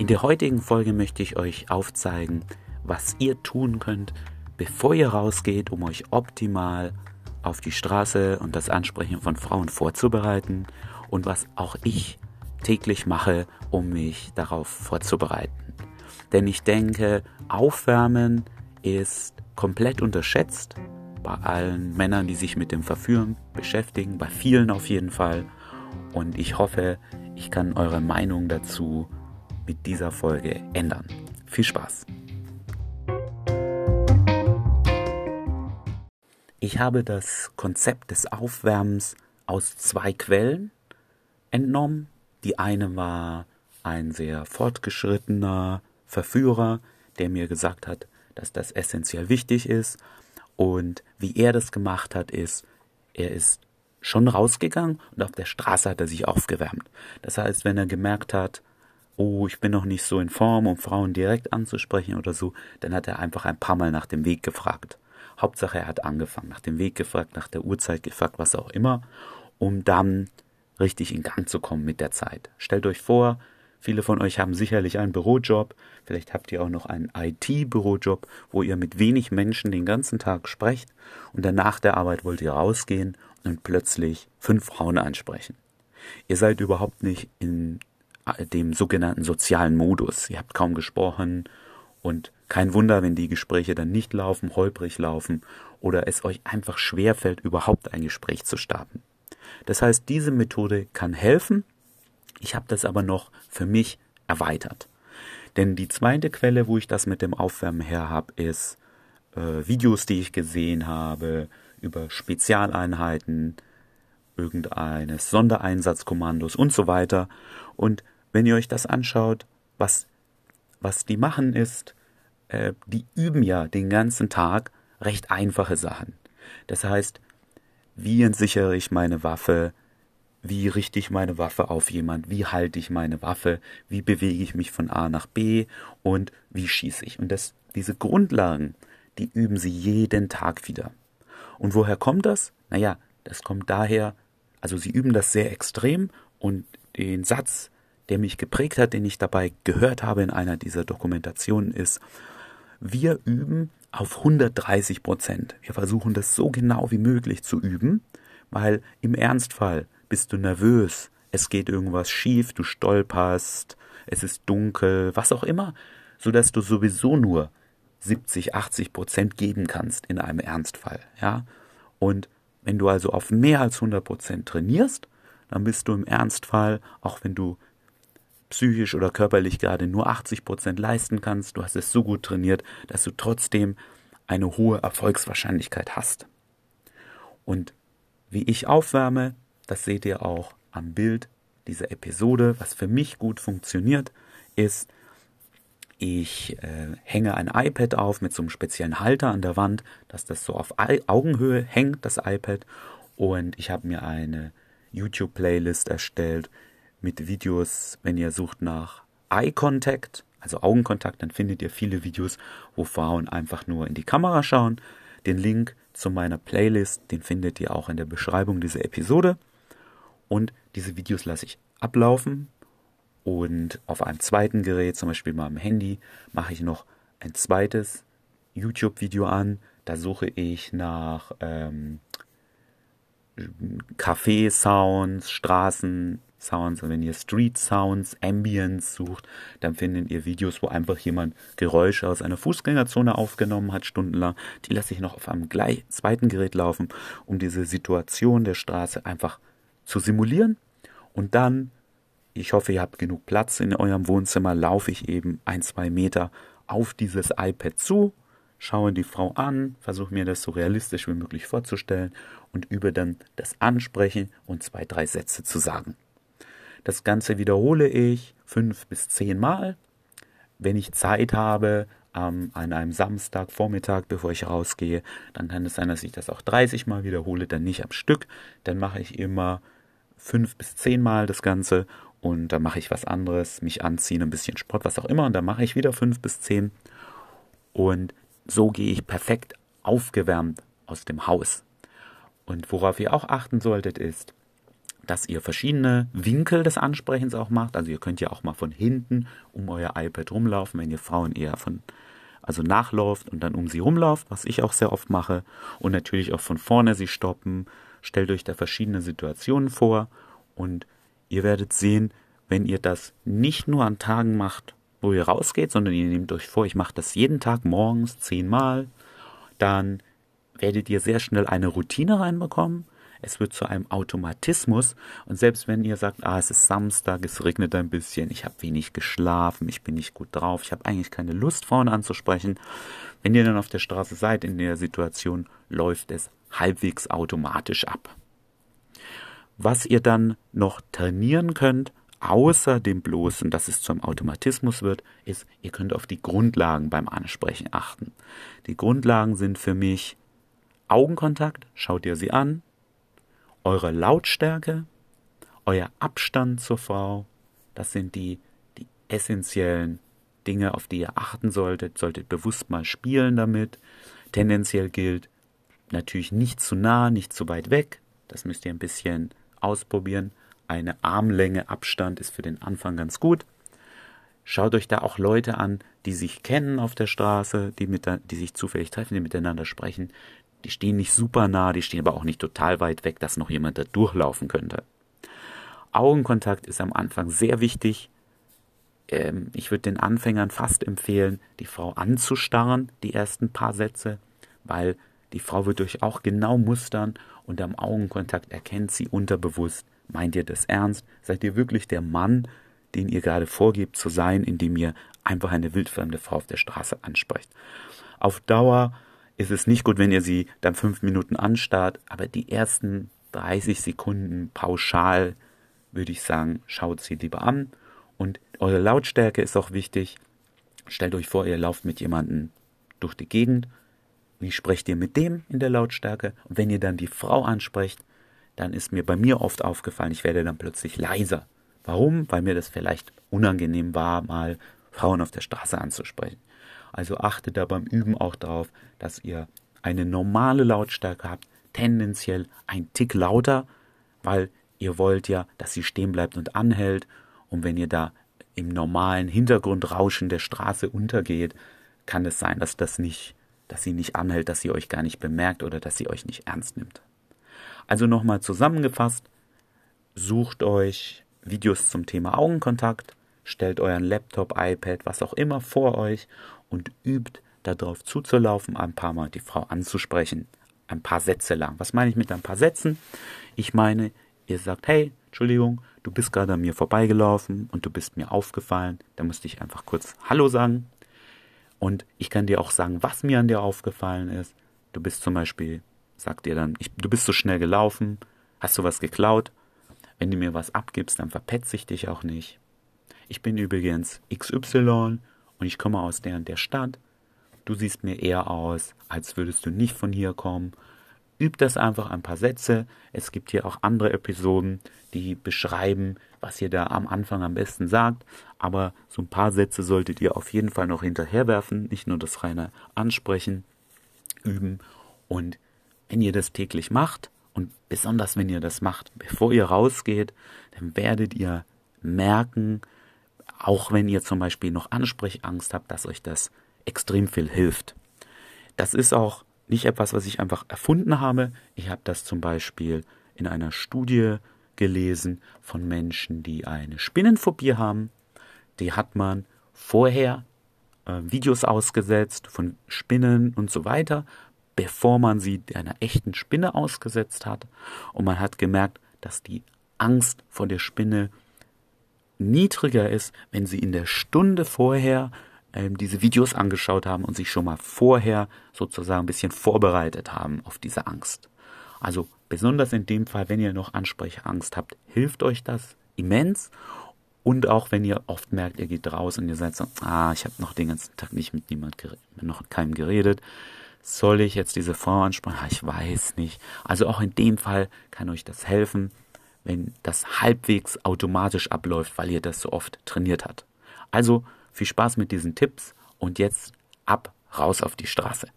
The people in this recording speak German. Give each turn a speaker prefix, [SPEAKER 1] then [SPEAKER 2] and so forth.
[SPEAKER 1] In der heutigen Folge möchte ich euch aufzeigen, was ihr tun könnt, bevor ihr rausgeht, um euch optimal auf die Straße und das Ansprechen von Frauen vorzubereiten und was auch ich täglich mache, um mich darauf vorzubereiten. Denn ich denke, Aufwärmen ist komplett unterschätzt bei allen Männern, die sich mit dem Verführen beschäftigen, bei vielen auf jeden Fall. Und ich hoffe, ich kann eure Meinung dazu mit dieser Folge ändern. Viel Spaß! Ich habe das Konzept des Aufwärmens aus zwei Quellen entnommen. Die eine war ein sehr fortgeschrittener Verführer, der mir gesagt hat, dass das essentiell wichtig ist. Und wie er das gemacht hat, ist, er ist schon rausgegangen und auf der Straße hat er sich aufgewärmt. Das heißt, wenn er gemerkt hat, oh, ich bin noch nicht so in Form, um Frauen direkt anzusprechen oder so, dann hat er einfach ein paar Mal nach dem Weg gefragt. Hauptsache, er hat angefangen, nach dem Weg gefragt, nach der Uhrzeit gefragt, was auch immer, um dann richtig in Gang zu kommen mit der Zeit. Stellt euch vor, viele von euch haben sicherlich einen Bürojob, vielleicht habt ihr auch noch einen IT-Bürojob, wo ihr mit wenig Menschen den ganzen Tag sprecht und dann nach der Arbeit wollt ihr rausgehen und plötzlich fünf Frauen ansprechen. Ihr seid überhaupt nicht in dem sogenannten sozialen Modus. Ihr habt kaum gesprochen und kein Wunder, wenn die Gespräche dann nicht laufen, holprig laufen oder es euch einfach schwerfällt, überhaupt ein Gespräch zu starten. Das heißt, diese Methode kann helfen. Ich habe das aber noch für mich erweitert. Denn die zweite Quelle, wo ich das mit dem Aufwärmen her habe, ist äh, Videos, die ich gesehen habe über Spezialeinheiten, irgendeines Sondereinsatzkommandos und so weiter. Und wenn ihr euch das anschaut, was, was die machen ist, äh, die üben ja den ganzen Tag recht einfache Sachen. Das heißt, wie entsichere ich meine Waffe, wie richte ich meine Waffe auf jemand, wie halte ich meine Waffe, wie bewege ich mich von A nach B und wie schieße ich. Und das, diese Grundlagen, die üben sie jeden Tag wieder. Und woher kommt das? Naja, das kommt daher, also sie üben das sehr extrem und den Satz, der mich geprägt hat, den ich dabei gehört habe in einer dieser Dokumentationen ist, wir üben auf 130 Prozent. Wir versuchen das so genau wie möglich zu üben, weil im Ernstfall bist du nervös, es geht irgendwas schief, du stolperst, es ist dunkel, was auch immer, so dass du sowieso nur 70, 80 Prozent geben kannst in einem Ernstfall, ja. Und wenn du also auf mehr als 100 Prozent trainierst, dann bist du im Ernstfall, auch wenn du psychisch oder körperlich gerade nur 80 Prozent leisten kannst, du hast es so gut trainiert, dass du trotzdem eine hohe Erfolgswahrscheinlichkeit hast. Und wie ich aufwärme, das seht ihr auch am Bild dieser Episode. Was für mich gut funktioniert, ist, ich äh, hänge ein iPad auf mit so einem speziellen Halter an der Wand, dass das so auf Augenhöhe hängt, das iPad. Und ich habe mir eine YouTube-Playlist erstellt, mit Videos, wenn ihr sucht nach Eye Contact, also Augenkontakt, dann findet ihr viele Videos, wo Frauen einfach nur in die Kamera schauen. Den Link zu meiner Playlist, den findet ihr auch in der Beschreibung dieser Episode. Und diese Videos lasse ich ablaufen. Und auf einem zweiten Gerät, zum Beispiel am Handy, mache ich noch ein zweites YouTube-Video an. Da suche ich nach ähm, Café-Sounds, Straßen, Sounds und wenn ihr Street Sounds, Ambience sucht, dann findet ihr Videos, wo einfach jemand Geräusche aus einer Fußgängerzone aufgenommen hat, stundenlang. Die lasse ich noch auf einem gleich zweiten Gerät laufen, um diese Situation der Straße einfach zu simulieren. Und dann, ich hoffe, ihr habt genug Platz in eurem Wohnzimmer, laufe ich eben ein, zwei Meter auf dieses iPad zu, schaue die Frau an, versuche mir das so realistisch wie möglich vorzustellen und übe dann das Ansprechen und zwei, drei Sätze zu sagen. Das Ganze wiederhole ich fünf bis zehn Mal. Wenn ich Zeit habe, ähm, an einem Samstag, Vormittag, bevor ich rausgehe, dann kann es sein, dass ich das auch 30 Mal wiederhole, dann nicht am Stück. Dann mache ich immer fünf bis zehn Mal das Ganze und dann mache ich was anderes, mich anziehen, ein bisschen Sport, was auch immer, und dann mache ich wieder fünf bis zehn. Und so gehe ich perfekt aufgewärmt aus dem Haus. Und worauf ihr auch achten solltet, ist, dass ihr verschiedene Winkel des Ansprechens auch macht. Also ihr könnt ja auch mal von hinten um euer iPad rumlaufen, wenn ihr Frauen eher von also nachläuft und dann um sie rumlauft, was ich auch sehr oft mache. Und natürlich auch von vorne sie stoppen. Stellt euch da verschiedene Situationen vor und ihr werdet sehen, wenn ihr das nicht nur an Tagen macht, wo ihr rausgeht, sondern ihr nehmt euch vor, ich mache das jeden Tag morgens zehnmal, dann werdet ihr sehr schnell eine Routine reinbekommen. Es wird zu einem Automatismus. Und selbst wenn ihr sagt, ah, es ist Samstag, es regnet ein bisschen, ich habe wenig geschlafen, ich bin nicht gut drauf, ich habe eigentlich keine Lust, Frauen anzusprechen. Wenn ihr dann auf der Straße seid in der Situation, läuft es halbwegs automatisch ab. Was ihr dann noch trainieren könnt, außer dem bloßen, dass es zum Automatismus wird, ist, ihr könnt auf die Grundlagen beim Ansprechen achten. Die Grundlagen sind für mich Augenkontakt, schaut ihr sie an, eure Lautstärke, euer Abstand zur Frau, das sind die, die essentiellen Dinge, auf die ihr achten solltet, solltet bewusst mal spielen damit. Tendenziell gilt natürlich nicht zu nah, nicht zu weit weg, das müsst ihr ein bisschen ausprobieren. Eine Armlänge Abstand ist für den Anfang ganz gut. Schaut euch da auch Leute an, die sich kennen auf der Straße, die, mit, die sich zufällig treffen, die miteinander sprechen. Die stehen nicht super nah, die stehen aber auch nicht total weit weg, dass noch jemand da durchlaufen könnte. Augenkontakt ist am Anfang sehr wichtig. Ähm, ich würde den Anfängern fast empfehlen, die Frau anzustarren, die ersten paar Sätze, weil die Frau wird euch auch genau mustern und am Augenkontakt erkennt sie unterbewusst, meint ihr das ernst? Seid ihr wirklich der Mann, den ihr gerade vorgebt zu sein, indem ihr einfach eine wildfremde Frau auf der Straße ansprecht? Auf Dauer ist es nicht gut, wenn ihr sie dann fünf Minuten anstarrt, aber die ersten 30 Sekunden pauschal würde ich sagen, schaut sie lieber an. Und eure Lautstärke ist auch wichtig. Stellt euch vor, ihr lauft mit jemandem durch die Gegend. Wie sprecht ihr mit dem in der Lautstärke? Und wenn ihr dann die Frau ansprecht, dann ist mir bei mir oft aufgefallen, ich werde dann plötzlich leiser. Warum? Weil mir das vielleicht unangenehm war, mal Frauen auf der Straße anzusprechen. Also achtet da beim Üben auch darauf, dass ihr eine normale Lautstärke habt, tendenziell ein Tick lauter, weil ihr wollt ja, dass sie stehen bleibt und anhält. Und wenn ihr da im normalen Hintergrundrauschen der Straße untergeht, kann es sein, dass das nicht, dass sie nicht anhält, dass sie euch gar nicht bemerkt oder dass sie euch nicht ernst nimmt. Also nochmal zusammengefasst, sucht euch Videos zum Thema Augenkontakt, stellt euren Laptop, iPad, was auch immer vor euch und übt darauf zuzulaufen, ein paar Mal die Frau anzusprechen. Ein paar Sätze lang. Was meine ich mit ein paar Sätzen? Ich meine, ihr sagt, hey, Entschuldigung, du bist gerade an mir vorbeigelaufen und du bist mir aufgefallen. Da musste ich einfach kurz Hallo sagen. Und ich kann dir auch sagen, was mir an dir aufgefallen ist. Du bist zum Beispiel, sagt ihr dann, ich, du bist so schnell gelaufen, hast du was geklaut? Wenn du mir was abgibst, dann verpetze ich dich auch nicht. Ich bin übrigens XY und ich komme aus der und der Stadt. Du siehst mir eher aus, als würdest du nicht von hier kommen. Üb das einfach ein paar Sätze. Es gibt hier auch andere Episoden, die beschreiben, was ihr da am Anfang am besten sagt. Aber so ein paar Sätze solltet ihr auf jeden Fall noch hinterherwerfen. Nicht nur das reine Ansprechen, üben. Und wenn ihr das täglich macht, und besonders wenn ihr das macht, bevor ihr rausgeht, dann werdet ihr merken, auch wenn ihr zum Beispiel noch Ansprechangst habt, dass euch das extrem viel hilft. Das ist auch nicht etwas, was ich einfach erfunden habe. Ich habe das zum Beispiel in einer Studie gelesen von Menschen, die eine Spinnenphobie haben. Die hat man vorher äh, Videos ausgesetzt von Spinnen und so weiter, bevor man sie einer echten Spinne ausgesetzt hat. Und man hat gemerkt, dass die Angst vor der Spinne niedriger ist, wenn Sie in der Stunde vorher ähm, diese Videos angeschaut haben und sich schon mal vorher sozusagen ein bisschen vorbereitet haben auf diese Angst. Also besonders in dem Fall, wenn ihr noch Ansprechangst habt, hilft euch das immens. Und auch wenn ihr oft merkt, ihr geht raus und ihr seid so, ah, ich habe noch den ganzen Tag nicht mit niemand geredet, noch keinem geredet. Soll ich jetzt diese Frau ansprechen? Ah, ich weiß nicht. Also auch in dem Fall kann euch das helfen wenn das halbwegs automatisch abläuft, weil ihr das so oft trainiert habt. Also viel Spaß mit diesen Tipps und jetzt ab raus auf die Straße.